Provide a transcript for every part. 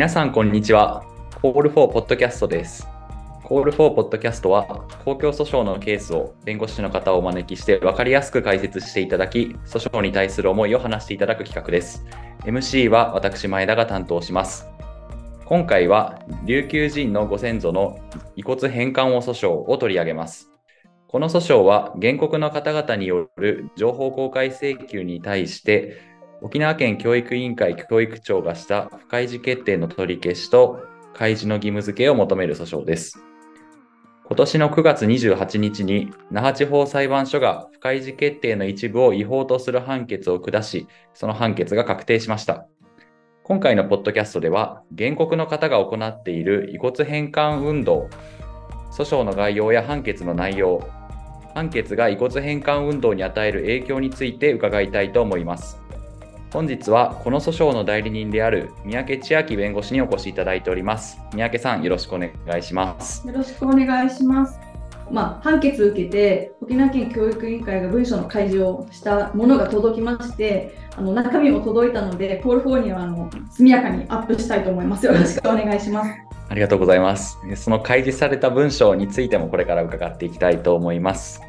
皆さん、こんにちは。コールフォーポッドキャストです。コールフォーポッドキャストは、公共訴訟のケースを弁護士の方をお招きして分かりやすく解説していただき、訴訟に対する思いを話していただく企画です。MC は私、前田が担当します。今回は、琉球人のご先祖の遺骨返還を訴訟を取り上げます。この訴訟は、原告の方々による情報公開請求に対して、沖縄県教育委員会教育長がした不開示決定の取り消しと開示の義務付けを求める訴訟です。今年の9月28日に那覇地方裁判所が不開示決定の一部を違法とする判決を下し、その判決が確定しました。今回のポッドキャストでは、原告の方が行っている遺骨返還運動、訴訟の概要や判決の内容、判決が遺骨返還運動に与える影響について伺いたいと思います。本日はこの訴訟の代理人である三宅千秋弁護士にお越しいただいております。三宅さん、よろしくお願いします。よろしくお願いします。まあ、判決を受けて、沖縄県教育委員会が文書の開示をしたものが届きまして、あの中身も届いたので、コール4にはあの速やかにアップしたいと思います。よろしくお願いします。ありがとうございます。その開示された文章についてもこれから伺っていきたいと思います。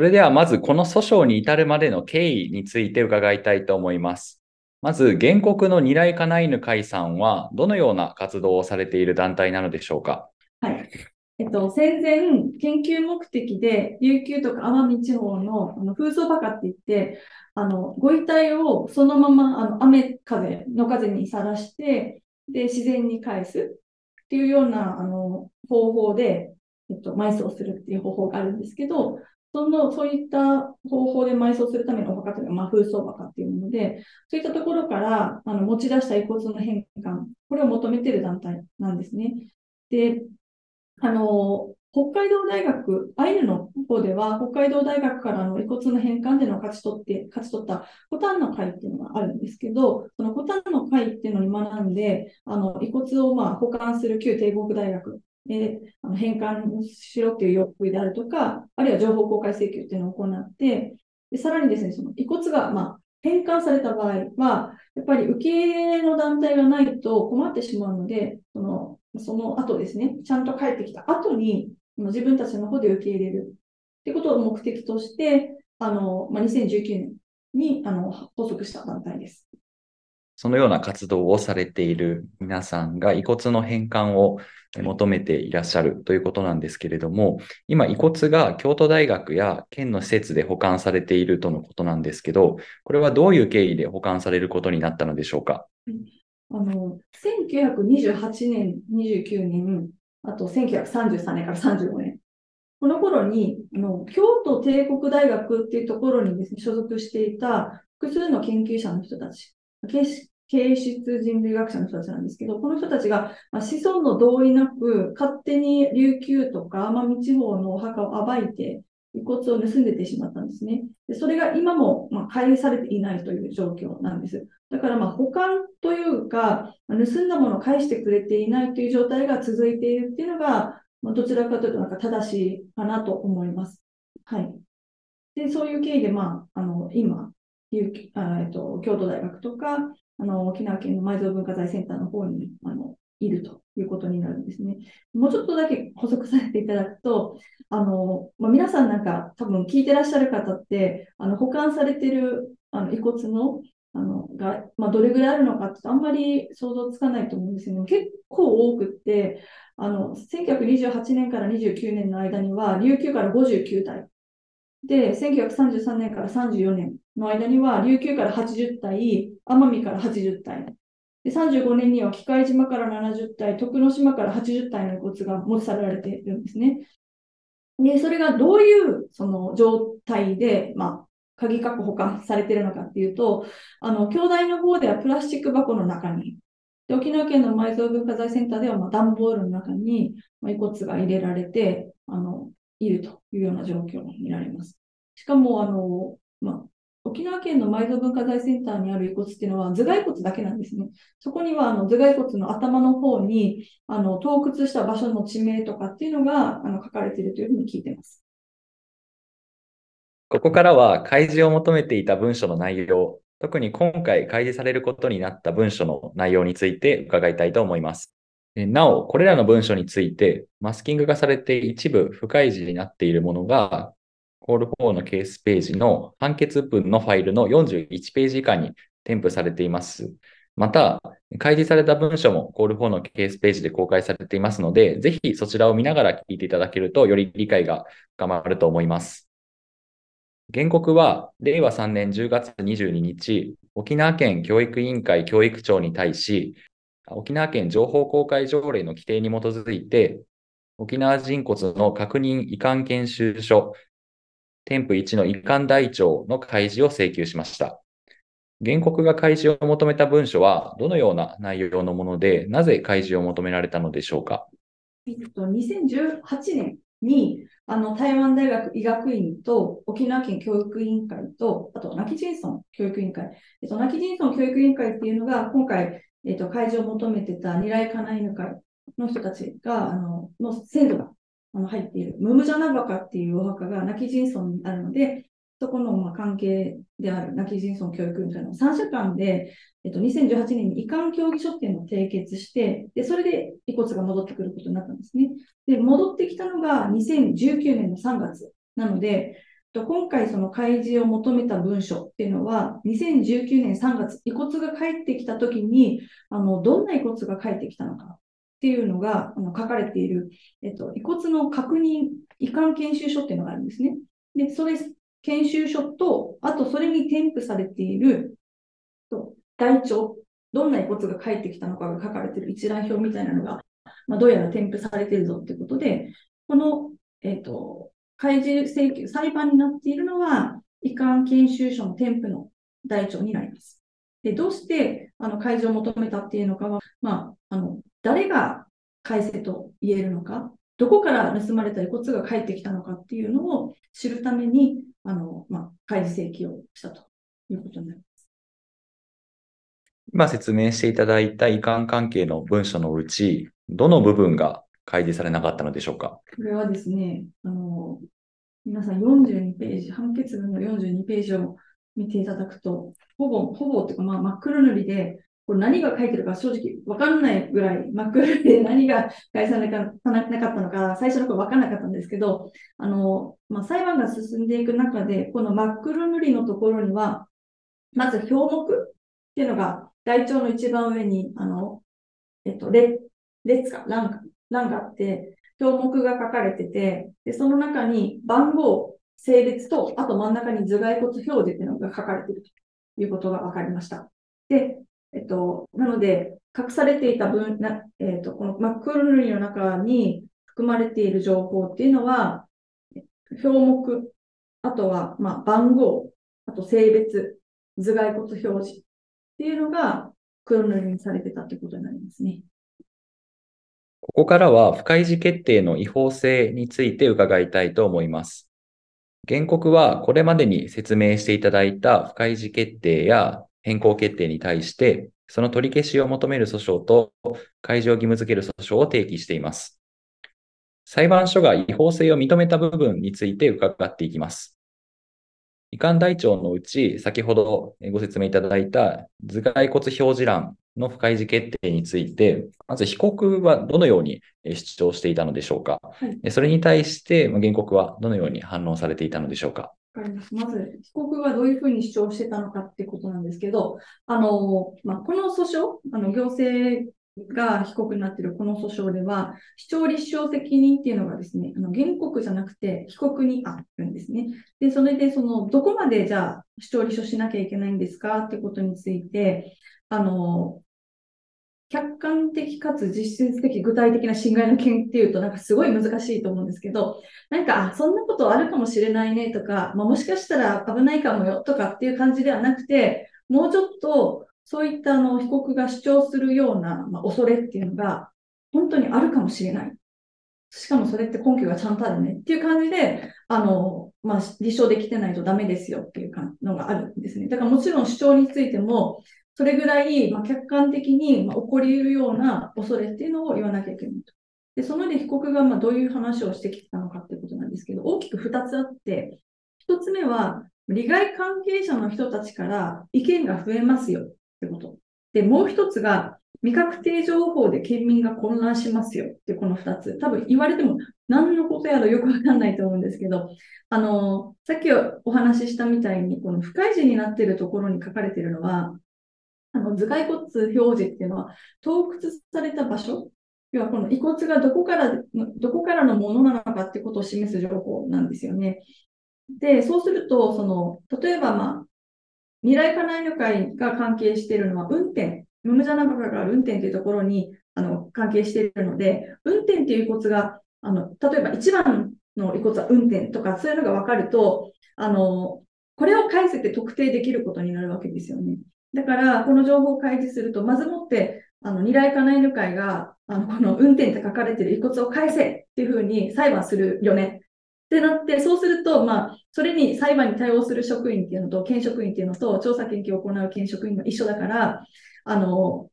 それではまずこの訴訟に至るまでの経緯について伺いたいと思います。まず原告のニライカナイヌ会さんはどのような活動をされている団体なのでしょうか？はい。えっと、戦前、研究目的で、琉球とか奄美地方のあの風葬墓って言って、あの、ご遺体をそのまま、あの、雨風、の風にさらして、で、自然に返すっていうような、あの、方法で、えっと、埋葬するっていう方法があるんですけど、その、そういった方法で埋葬するためのお墓というのは、まあ、風葬墓っていうもので、そういったところから、あの、持ち出した遺骨の返還、これを求めている団体なんですね。で、あの、北海道大学、アイヌの方では、北海道大学からの遺骨の返還での勝ち取って、勝ち取ったコタンの会っていうのがあるんですけど、そのコタンの会っていうのに学んで、あの、遺骨をまあ保管する旧帝国大学で、あの返還しろっていう要求であるとか、あるいは情報公開請求っていうのを行って、でさらにですね、その遺骨がまあ返還された場合は、やっぱり受け入れの団体がないと困ってしまうので、そのその後ですね、ちゃんと帰ってきた後に、自分たちの方で受け入れるってことを目的として、あの、まあ、2019年にあの発足した団体です。そのような活動をされている皆さんが遺骨の返還を求めていらっしゃるということなんですけれども、今遺骨が京都大学や県の施設で保管されているとのことなんですけど、これはどういう経緯で保管されることになったのでしょうか？あの、1928年、29年、あと1933年から35年。この頃に、あの、京都帝国大学っていうところにですね、所属していた複数の研究者の人たち、形質人類学者の人たちなんですけど、この人たちが、ま、子孫の同意なく、勝手に琉球とか奄美地方のお墓を暴いて、遺骨を盗んでてしまったんですね。でそれが今も、まあ、返されていないという状況なんです。だから、まあ、保管というか、ま盗んだものを返してくれていないという状態が続いているっていうのが、まあ、どちらかというとなんか正しいかなと思います。はい。で、そういう経緯で、まあ、あの、今、あえっと、京都大学とか、あの、沖縄県の埋蔵文化財センターの方に、あの、いるということになるんですね。もうちょっとだけ補足させていただくと、あの、まあ、皆さんなんか多分聞いてらっしゃる方って、あの、保管されてるあの遺骨の、あの、が、まあ、どれぐらいあるのかってあんまり想像つかないと思うんですけど、結構多くって、あの、1928年から29年の間には、琉球から59体。で、1933年から34年の間には、琉球から80体、奄美から80体。で、35年には、機械島から70体、徳之島から80体の遺骨が持ち去られているんですね。で、それがどういう、その状態で、まあ、鍵括弧保管されているのかっていうと、あの、兄弟の方ではプラスチック箱の中に、沖縄県の埋蔵文化財センターでは、まあ、段ボールの中に、遺骨が入れられて、あの、いるというような状況になります。しかも、あの、まあ、沖縄県の埋蔵文化財センターにある遺骨っていうのは頭蓋骨だけなんですね。そこにはあの頭蓋骨の頭の方にあの洞窟した場所の地名とかっていうのがあの書かれているというふうに聞いてます。ここからは開示を求めていた文書の内容、特に今回開示されることになった文書の内容について伺いたいと思います。なお、これらの文書について、マスキング化されて一部不開示になっているものが、コール4のケースページの判決文のファイルの41ページ以下に添付されています。また、開示された文書もコール4のケースページで公開されていますので、ぜひそちらを見ながら聞いていただけると、より理解が深まると思います。原告は、令和3年10月22日、沖縄県教育委員会教育長に対し、沖縄県情報公開条例の規定に基づいて、沖縄人骨の確認遺憾研修書、添付1の遺憾台帳の開示を請求しました。原告が開示を求めた文書は、どのような内容のもので、なぜ開示を求められたのでしょうか？えっと、2018年に、あの、台湾大学医学院と沖縄県教育委員会と、あと、ナキジンソン教育委員会。えっと、ナキジンソン教育委員会っていうのが、今回、えっ、と、開示を求めてた二来家内犬会の人たちが、あの、の先祖があの入っている、ムムジャナバカっていうお墓が泣き人村にあるので、そこのまあ関係である泣き人村教育委員会の3社間で、えっと、2018年に遺憾協議書っていうのを締結して、で、それで遺骨が戻ってくることになったんですね。で、戻ってきたのが2019年の3月なので、今回その開示を求めた文書っていうのは、2019年3月、遺骨が帰ってきたときに、あの、どんな遺骨が帰ってきたのかっていうのがあの書かれている、えっと、遺骨の確認、遺憾研修書っていうのがあるんですね。で、それ、研修書と、あとそれに添付されている、と台帳、どんな遺骨が帰ってきたのかが書かれている一覧表みたいなのが、まあ、どうやら添付されているぞってことで、この、えっと、開示請求、裁判になっているのは、遺憾研修書の添付の台帳になります。で、どうしてあの開示を求めたっていうのかは、まあ、あの、誰が改正と言えるのか、どこから盗まれた遺骨が返ってきたのかっていうのを知るために、あの、まあ、開示請求をしたということになります。今説明していただいた遺憾関係の文書のうち、どの部分が開示されなかったのでしょうか？これはですね、あの、皆さん42ページ、判決文の42ページを見ていただくと、ほぼ、ほぼっていうか、まあ、真っ黒塗りで、これ何が書いてるか正直わかんないぐらい真っ黒で何が返さなかったのか、最初の頃わかんなかったんですけど、あの、まあ、裁判が進んでいく中で、この真っ黒塗りのところには、まず表目っていうのが台帳の一番上に、あの、えっと、列、列か、欄欄があって、表目が書かれてて、で、その中に番号、性別と、あと真ん中に頭蓋骨表示っていうのが書かれているということが分かりました。で、えっと、なので、隠されていた分、なえっと、このマックルルリの中に含まれている情報っていうのは、表目、あとは、まあ、番号、あと性別、頭蓋骨表示っていうのが黒塗りにされてたということになりますね。ここからは不開示決定の違法性について伺いたいと思います。原告はこれまでに説明していただいた不開示決定や変更決定に対して、その取り消しを求める訴訟と開示を義務付ける訴訟を提起しています。裁判所が違法性を認めた部分について伺っていきます。遺憾台帳のうち、先ほどご説明いただいた頭蓋骨表示欄の不開示決定について、まず被告はどのように主張していたのでしょうか。はい、それに対して原告はどのように反応されていたのでしょうか。わかります。まず、被告がどういうふうに主張してたのかってことなんですけど、あの、まあ、この訴訟、あの、行政が被告になっているこの訴訟では、主張立証責任っていうのがですね、あの原告じゃなくて被告にあるんですね。で、それで、その、どこまでじゃあ主張立証しなきゃいけないんですかってことについて、あの、客観的かつ実質的具体的な侵害の件っていうとなんかすごい難しいと思うんですけど、なんか、あ、そんなことあるかもしれないねとか、まあ、もしかしたら危ないかもよとかっていう感じではなくて、もうちょっとそういったあの被告が主張するような、まあ、恐れっていうのが本当にあるかもしれない。しかもそれって根拠がちゃんとあるねっていう感じで、あの、まあ、立証できてないとダメですよっていうのがあるんですね。だからもちろん主張についても、それぐらい、ま、客観的に、ま、起こり得るような恐れっていうのを言わなきゃいけないと。で、その上で被告がまどういう話をしてきたのかってことなんですけど、大きく2つあって、1つ目は、利害関係者の人たちから意見が増えますよってこと。で、もう1つが、未確定情報で県民が混乱しますよってこの2つ。多分言われても何のことやらよくわかんないと思うんですけど、あの、さっきお話ししたみたいに、この不開示になっているところに書かれているのは、あの頭蓋骨表示っていうのは、盗掘された場所、要はこの遺骨がどこから、どこからのものなのかっていうことを示す情報なんですよね。で、そうすると、その、例えば、まあ、未来家内旅会が関係しているのは運転、ムムジャナバカが運転というところにあの関係しているので、運転という遺骨が、あの例えば1番の遺骨は運転とか、そういうのが分かると、あのこれを返せて特定できることになるわけですよね。だから、この情報を開示すると、まずもって、あの、二来家内旅会が、あの、この運転って書かれてる遺骨を返せっていうふうに裁判するよね。ってなって、そうすると、まあ、それに裁判に対応する職員っていうのと、検職員っていうのと、調査研究を行う検職員が一緒だから、あの、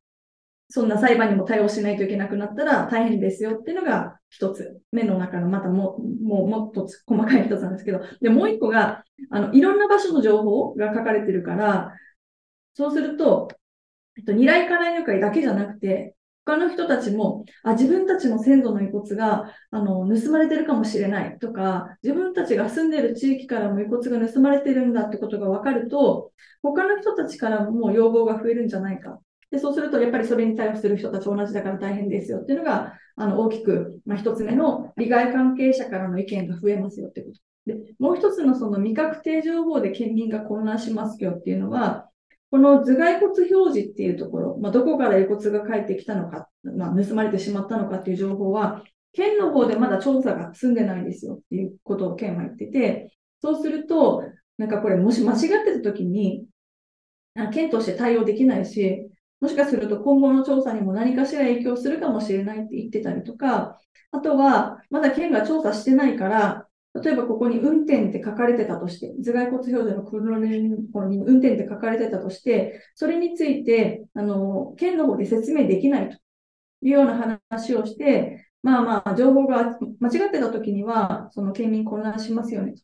そんな裁判にも対応しないといけなくなったら大変ですよっていうのが一つ。目の中のまたももうもっと細かい一つなんですけど、で、もう一個が、あの、いろんな場所の情報が書かれてるから、そうすると、えっと、二来家内旅会だけじゃなくて、他の人たちも、あ、自分たちの先祖の遺骨が、あの、盗まれてるかもしれないとか、自分たちが住んでる地域からも遺骨が盗まれてるんだってことが分かると、他の人たちからも要望が増えるんじゃないか。で、そうすると、やっぱりそれに対応する人たち同じだから大変ですよっていうのが、あの、大きく、まあ、一つ目の利害関係者からの意見が増えますよってこと。で、もう一つのその未確定情報で県民が混乱しますよっていうのは、この頭蓋骨表示っていうところ、まあ、どこから遺骨が帰ってきたのか、まあ、盗まれてしまったのかっていう情報は、県の方でまだ調査が済んでないんですよっていうことを県は言ってて、そうすると、なんかこれもし間違ってた時に、県として対応できないし、もしかすると今後の調査にも何かしら影響するかもしれないって言ってたりとか、あとは、まだ県が調査してないから、例えばここに運転って書かれてたとして、頭蓋骨表示の黒のところに運転って書かれてたとして、それについて、あの、県の方で説明できないというような話をして、まあまあ、情報が間違ってた時には、その県民混乱しますよねと。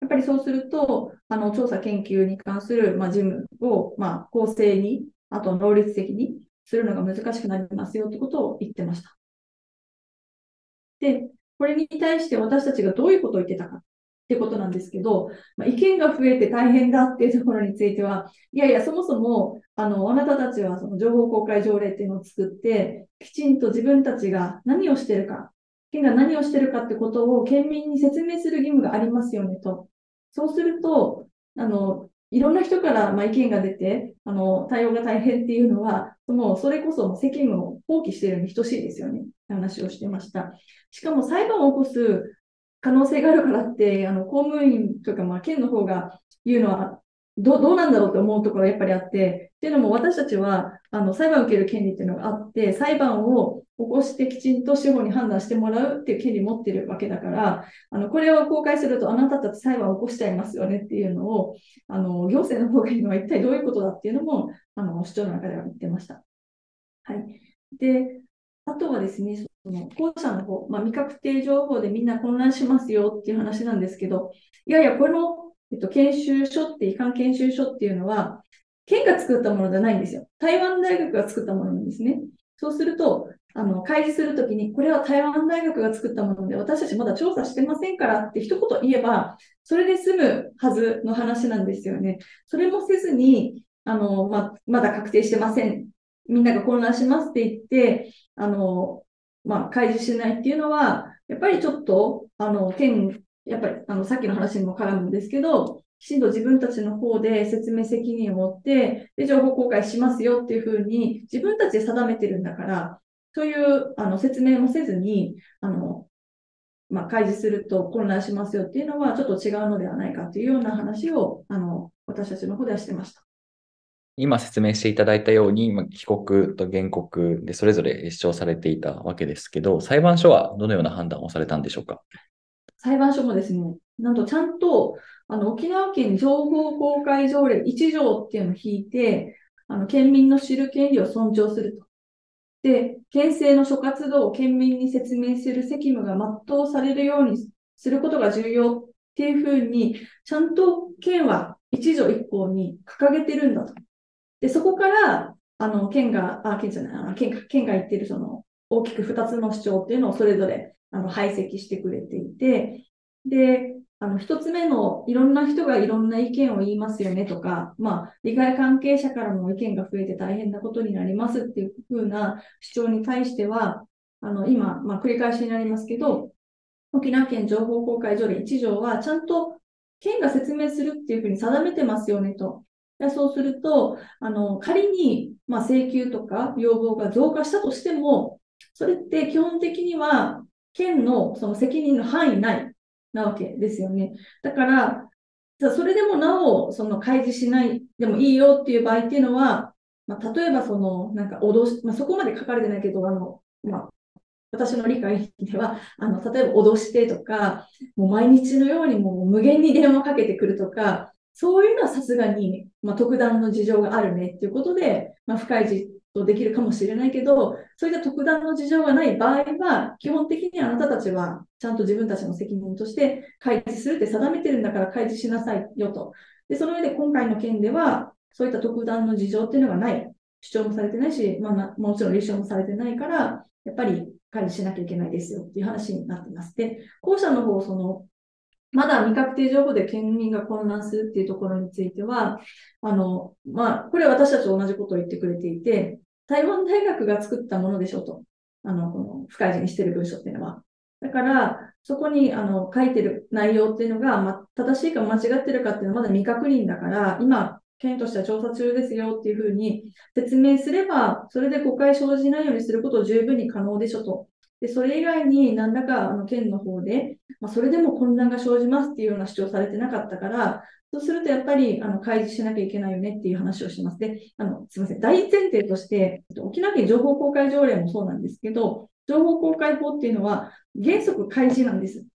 やっぱりそうすると、あの、調査研究に関する、まあ、事務を、まあ、公正に、あと能率的にするのが難しくなりますよってことを言ってました。で、これに対して私たちがどういうことを言ってたかってことなんですけど、まあ、意見が増えて大変だっていうところについては、いやいや、そもそも、あの、あなたたちはその情報公開条例っていうのを作って、きちんと自分たちが何をしてるか、県が何をしてるかってことを県民に説明する義務がありますよねと。そうすると、あの、いろんな人からま意見が出て、あの、対応が大変っていうのは、もうそれこそ責務を放棄しているに等しいですよね。話をしてました。しかも裁判を起こす可能性があるからって、あの、公務員とか、まあ、県の方が言うのはどどうなんだろうと思うところがやっぱりあって、っていうのも私たちはあの裁判を受ける権利っていうのがあって、裁判を起こしてきちんと司法に判断してもらうっていう権利を持ってるわけだから、あのこれを公開するとあなたたち裁判を起こしちゃいますよねっていうのを、あの行政の方が言うのは一体どういうことだっていうのもあの主張の中では言ってました。はい。で、あとはですね、その後者の方、まあ、未確定情報でみんな混乱しますよっていう話なんですけど、いやいや、このえっと、研修書って、移管研修書っていうのは、県が作ったものじゃないんですよ。台湾大学が作ったものなんですね。そうすると、あの、開示するときに、これは台湾大学が作ったもので、私たちまだ調査してませんからって一言言えば、それで済むはずの話なんですよね。それもせずに、あの、ま、まだ確定してません。みんなが混乱しますって言って、あの、まあ、開示しないっていうのは、やっぱりちょっと、あの、県やっぱりあのさっきの話にも絡むんですけど、きちんと自分たちの方で説明責任を持って、で、情報公開しますよっていうふうに自分たちで定めてるんだから、そういうあの説明もせずに、あの、まあ、開示すると混乱しますよっていうのはちょっと違うのではないかというような話を、あの、私たちの方ではしてました。今説明していただいたように、被告と原告でそれぞれ主張されていたわけですけど、裁判所はどのような判断をされたんでしょうか？裁判所もですね、なんとちゃんと、あの、沖縄県情報公開条例1条っていうのを引いて、あの、県民の知る権利を尊重すると。で、県政の諸活動を県民に説明する責務が全うされるようにすることが重要っていうふうに、ちゃんと県は一条一項に掲げてるんだと。で、そこから、あの、県が、あ、県じゃない、県県が言ってるその、大きく2つの主張っていうのをそれぞれ、あの、排斥してくれていて、で、あの、一つ目の、いろんな人がいろんな意見を言いますよねとか、まあ、利害関係者からの意見が増えて大変なことになりますっていうふうな主張に対しては、あの、今、まあ、繰り返しになりますけど、沖縄県情報公開条例1条は、ちゃんと県が説明するっていうふうに定めてますよねと。そうすると、あの、仮に、まあ、請求とか要望が増加したとしても、それって基本的には、県のその責任の範囲内なわけですよね。だから、それでもなお、その開示しないでもいいよっていう場合っていうのは、まあ、例えばその、なんか脅し、まあ、そこまで書かれてないけど、あの、まあ、私の理解では、あの、例えば脅してとか、もう毎日のようにもう無限に電話かけてくるとか、そういうのはさすがに、まあ、特段の事情があるねっていうことで、まあ、不開示とできるかもしれないけど、そういった特段の事情がない場合は、基本的にあなたたちはちゃんと自分たちの責任として開示するって定めてるんだから開示しなさいよと。で、その上で今回の件では、そういった特段の事情っていうのがない。主張もされてないし、まあ、もちろん立証もされてないから、やっぱり管理しなきゃいけないですよっていう話になってます。で、後者の方、その、まだ未確定情報で県民が混乱するっていうところについては、あの、まあ、これ私たちと同じことを言ってくれていて、台湾大学が作ったものでしょうと。あの、この不開示にしてる文章っていうのは。だから、そこにあの書いてる内容っていうのが、ま、正しいか間違ってるかっていうのはまだ未確認だから、今、県としては調査中ですよっていうふうに説明すれば、それで誤解生じないようにすることを十分に可能でしょと。で、それ以外に何らかあの県の方で、まあ、それでも混乱が生じますっていうような主張されてなかったから、そうするとやっぱりあの開示しなきゃいけないよねっていう話をします。で、あのすみません、大前提として、沖縄県情報公開条例もそうなんですけど、情報公開法っていうのは原則開示なんです。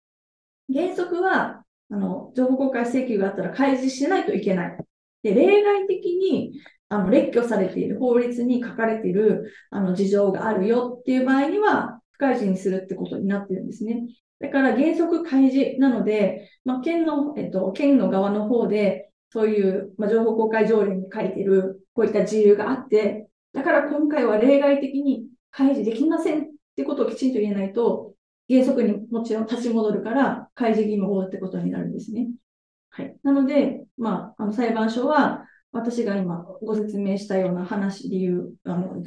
原則は、あの情報公開請求があったら開示しないといけない。で、例外的に、あの、列挙されている法律に書かれている、あの、事情があるよっていう場合には、不開示にするってことになってるんですね。だから原則開示なので、まあ、県の、えっと、県の側の方で、そういう、まあ、情報公開条例に書いてる、こういった自由があって、だから今回は例外的に開示できませんってことをきちんと言えないと、原則にもちろん立ち戻るから、開示義務法ってことになるんですね。はい。なので、まあ、あの裁判所は、私が今ご説明したような話、理由、あの、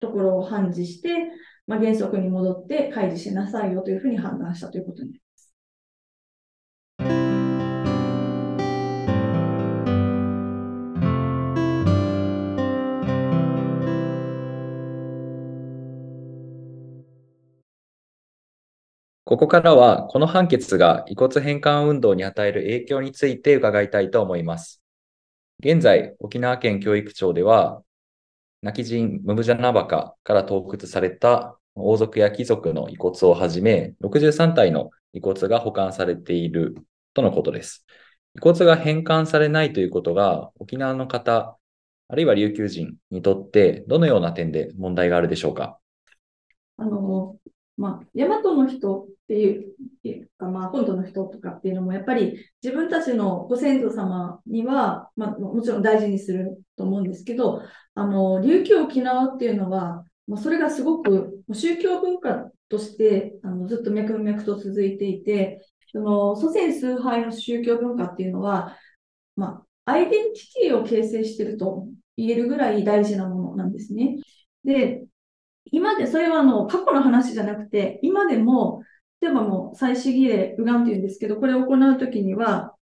ところを判事して、まあ、原則に戻って開示しなさいよというふうに判断したということになります。ここからは、この判決が遺骨返還運動に与える影響について伺いたいと思います。現在、沖縄県教育庁では、泣き人ムブジャナバカから盗掘された王族や貴族の遺骨をはじめ、63体の遺骨が保管されているとのことです。遺骨が返還されないということが、沖縄の方、あるいは琉球人にとって、どのような点で問題があるでしょうか？あの、まあ、大和の人っていうか、まあ、本土の人とかっていうのも、やっぱり自分たちのご先祖様には、まあ、もちろん大事にすると思うんですけど、あの、琉球沖縄っていうのは、まあ、それがすごく宗教文化としてあのずっと脈々と続いていて、その祖先崇拝の宗教文化っていうのは、まあ、アイデンティティを形成してると言えるぐらい大事なものなんですね。で、今で、それはあの、過去の話じゃなくて、今でも、例えばもう、祭祀儀礼、ウガンって言うんですけど、これを行うときには、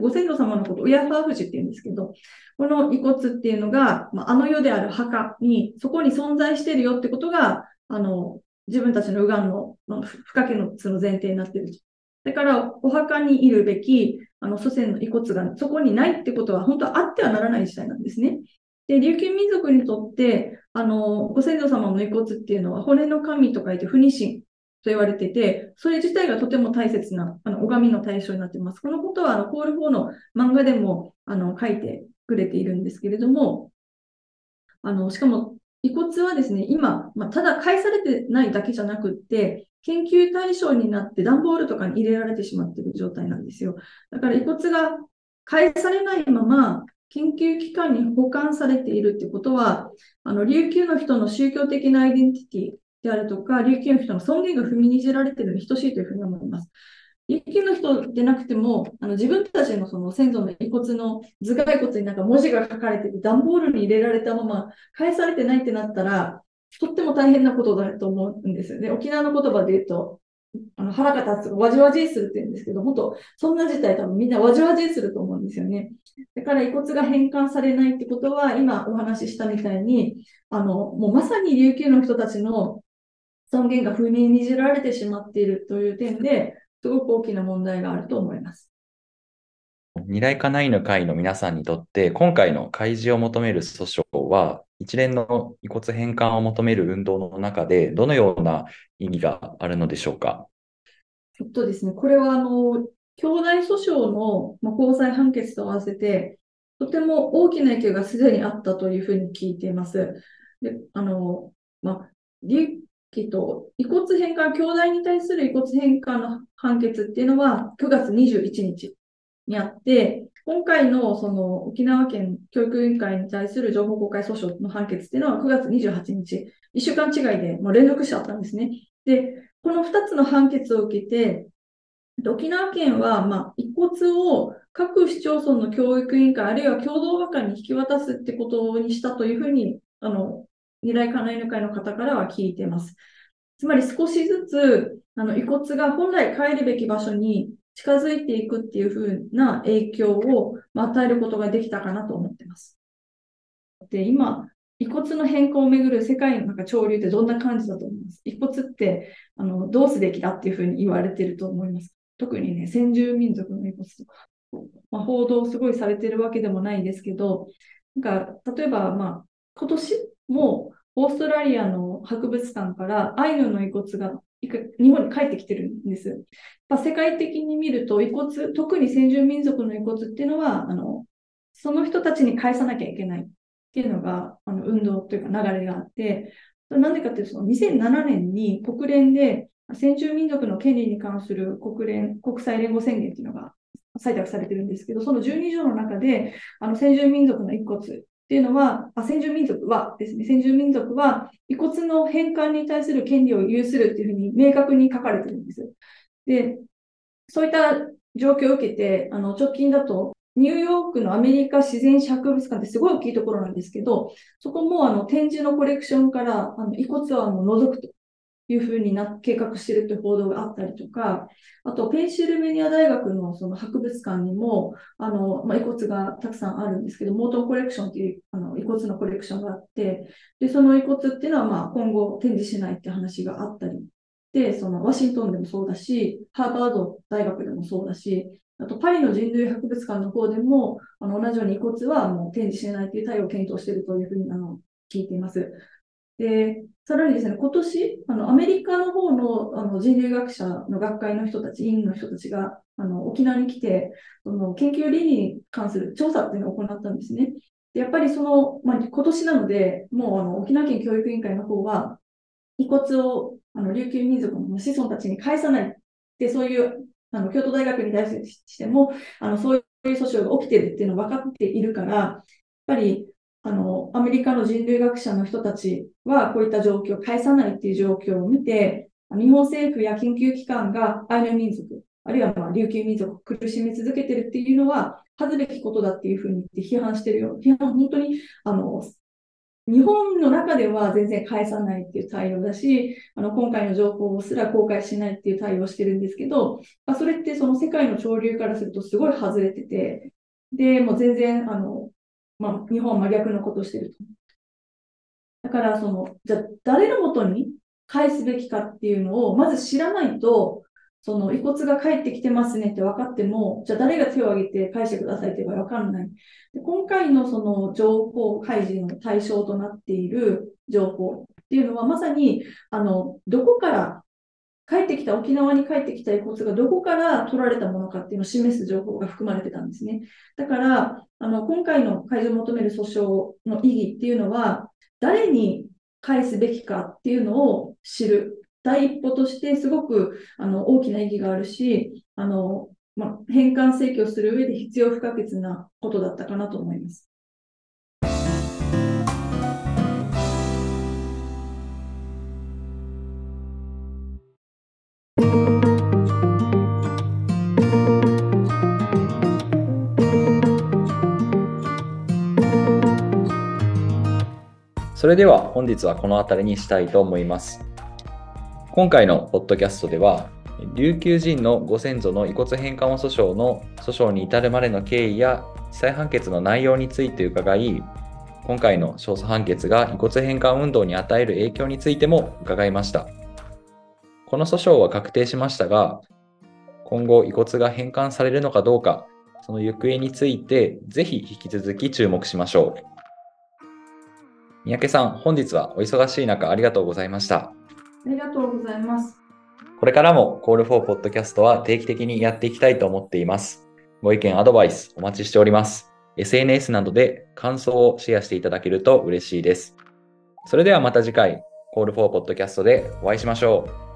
ご先祖様のこと、親ファーフジって言うんですけど、この遺骨っていうのが、まあ、あの世である墓に、そこに存在してるよってことが、あの、自分たちのウガンの不可欠のの前提になってる。だから、お墓にいるべき、あの、祖先の遺骨がそこにないってことは、本当はあってはならない事態なんですね。で、琉球民族にとって、あの、ご先祖様の遺骨っていうのは、骨の神と書いて、不妊神と言われてて、それ自体がとても大切な、あの、拝みの対象になってます。このことは、あの、コール4の漫画でも、あの、書いてくれているんですけれども、あの、しかも、遺骨はですね、今、まあ、ただ返されてないだけじゃなくって、研究対象になって段ボールとかに入れられてしまっている状態なんですよ。だから遺骨が返されないまま、研究機関に保管されているってことは、あの、琉球の人の宗教的なアイデンティティであるとか、琉球の人の尊厳が踏みにじられているに等しいというふうに思います。琉球の人でなくても、あの自分たちのその先祖の遺骨の頭蓋骨になんか文字が書かれてて、段ボールに入れられたまま返されてないってなったら、とっても大変なことだと思うんですよね。沖縄の言葉で言うと、あの腹が立つ、わじわじいするって言うんですけど、本当、そんな事態多分みんなわじわじいすると思うんですよね。だから遺骨が返還されないってことは、今お話ししたみたいに、あの、もうまさに琉球の人たちの尊厳が踏みにじられてしまっているという点で、すごく大きな問題があると思います。二大家内の会の皆さんにとって、今回の開示を求める訴訟は、一連の遺骨返還を求める運動の中で、どのような意味があるのでしょうか？えっとですね、これはあの兄弟訴訟の、ま高裁判決と合わせて、とても大きな影響がすでにあったというふうに聞いています。であのまあ、利益と遺骨返還、兄弟に対する遺骨返還の判決っていうのは9月21日にあって、今回のその沖縄県教育委員会に対する情報公開訴訟の判決っていうのは9月28日、1週間違いでもう連続してあったんですね。で、この2つの判決を受けて、沖縄県は、まあ、遺骨を各市町村の教育委員会、あるいは共同和解に引き渡すってことにしたというふうに、あの、未来家内の会の方からは聞いてます。つまり少しずつ、あの、遺骨が本来帰るべき場所に近づいていくっていうふうな影響を与えることができたかなと思ってます。で、今、遺骨の変更をめぐる世界のなんか潮流ってどんな感じだと思います？遺骨ってあのどうすべきだっていうふうに言われてると思います。特にね、先住民族の遺骨とか、まあ、報道すごいされてるわけでもないですけど、なんか例えば、まあ、今年もうオーストラリアの博物館からアイヌの遺骨が日本に帰ってきてるんです。世界的に見ると遺骨、特に先住民族の遺骨っていうのは、あのその人たちに返さなきゃいけないっていうのが、あの運動というか流れがあって、なんでかっていうと、その2007年に国連で先住民族の権利に関する国連、国際連合宣言っていうのが採択されてるんですけど、その12条の中で、あの先住民族の遺骨っていうのは、あ先住民族はですね、先住民族は遺骨の返還に対する権利を有するっていうふうに明確に書かれてるんです。で、そういった状況を受けて、あの直近だとニューヨークのアメリカ自然博物館ってすごい大きいところなんですけど、そこもあの展示のコレクションからあの遺骨はもう除くというふうにな計画してるという報道があったりとか、あとペンシルベニア大学のその博物館にもあの、まあ、遺骨がたくさんあるんですけど、モートンコレクションというあの遺骨のコレクションがあって、でその遺骨っていうのはまあ今後展示しないって話があったりで、そのワシントンでもそうだし、ハーバード大学でもそうだし、あと、パリの人類博物館の方でも、あの同じように遺骨はもう展示しないという対応を検討しているというふうにあの聞いています。で、さらにですね、今年、あのアメリカの方のあの人類学者の学会の人たち、委員の人たちがあの沖縄に来て、その研究倫理に関する調査っていうのを行ったんですね。でやっぱりその、まあ、今年なので、もうあの沖縄県教育委員会の方は、遺骨をあの琉球民族の子孫たちに返さないで、そういうあの京都大学に対しても、あのそういう訴訟が起きてるっていうのは分かっているから、やっぱりあのアメリカの人類学者の人たちはこういった状況を返さないっていう状況を見て、日本政府や研究機関がアイヌ民族、あるいはまあ琉球民族を苦しみ続けてるっていうのは、恥ずべきことだっていうふうに言って批判してるよ。批判、本当にあの日本の中では全然返さないっていう対応だし、あの今回の情報すら公開しないっていう対応をしてるんですけど、まあ、それってその世界の潮流からするとすごい外れてて、で、もう全然、あの、まあ、日本は真逆のことをしてると。だから、その、じゃあ誰のもとに返すべきかっていうのをまず知らないと、その遺骨が帰ってきてますねって分かっても、じゃあ誰が手を挙げて返してくださいって言えば分かんない。で今回のその情報開示の対象となっている情報っていうのは、まさに、あの、どこから帰ってきた、沖縄に帰ってきた遺骨がどこから取られたものかっていうのを示す情報が含まれてたんですね。だから、あの今回の解除を求める訴訟の意義っていうのは、誰に返すべきかっていうのを知る。第一歩としてすごくあの大きな意義があるし、あのまあ、返還請求をする上で必要不可欠なことだったかなと思います。それでは本日はこの辺りにしたいと思います。今回のポッドキャストでは、琉球人のご先祖の遺骨返還訴訟の訴訟に至るまでの経緯や地裁判決の内容について伺い、今回の勝訴判決が遺骨返還運動に与える影響についても伺いました。この訴訟は確定しましたが、今後遺骨が返還されるのかどうか、その行方についてぜひ引き続き注目しましょう。三宅さん、本日はお忙しい中ありがとうございました。ありがとうございます。これからも Call for Podcast は定期的にやっていきたいと思っています。ご意見、アドバイスお待ちしております。SNS などで感想をシェアしていただけると嬉しいです。それではまた次回、Call for Podcast でお会いしましょう。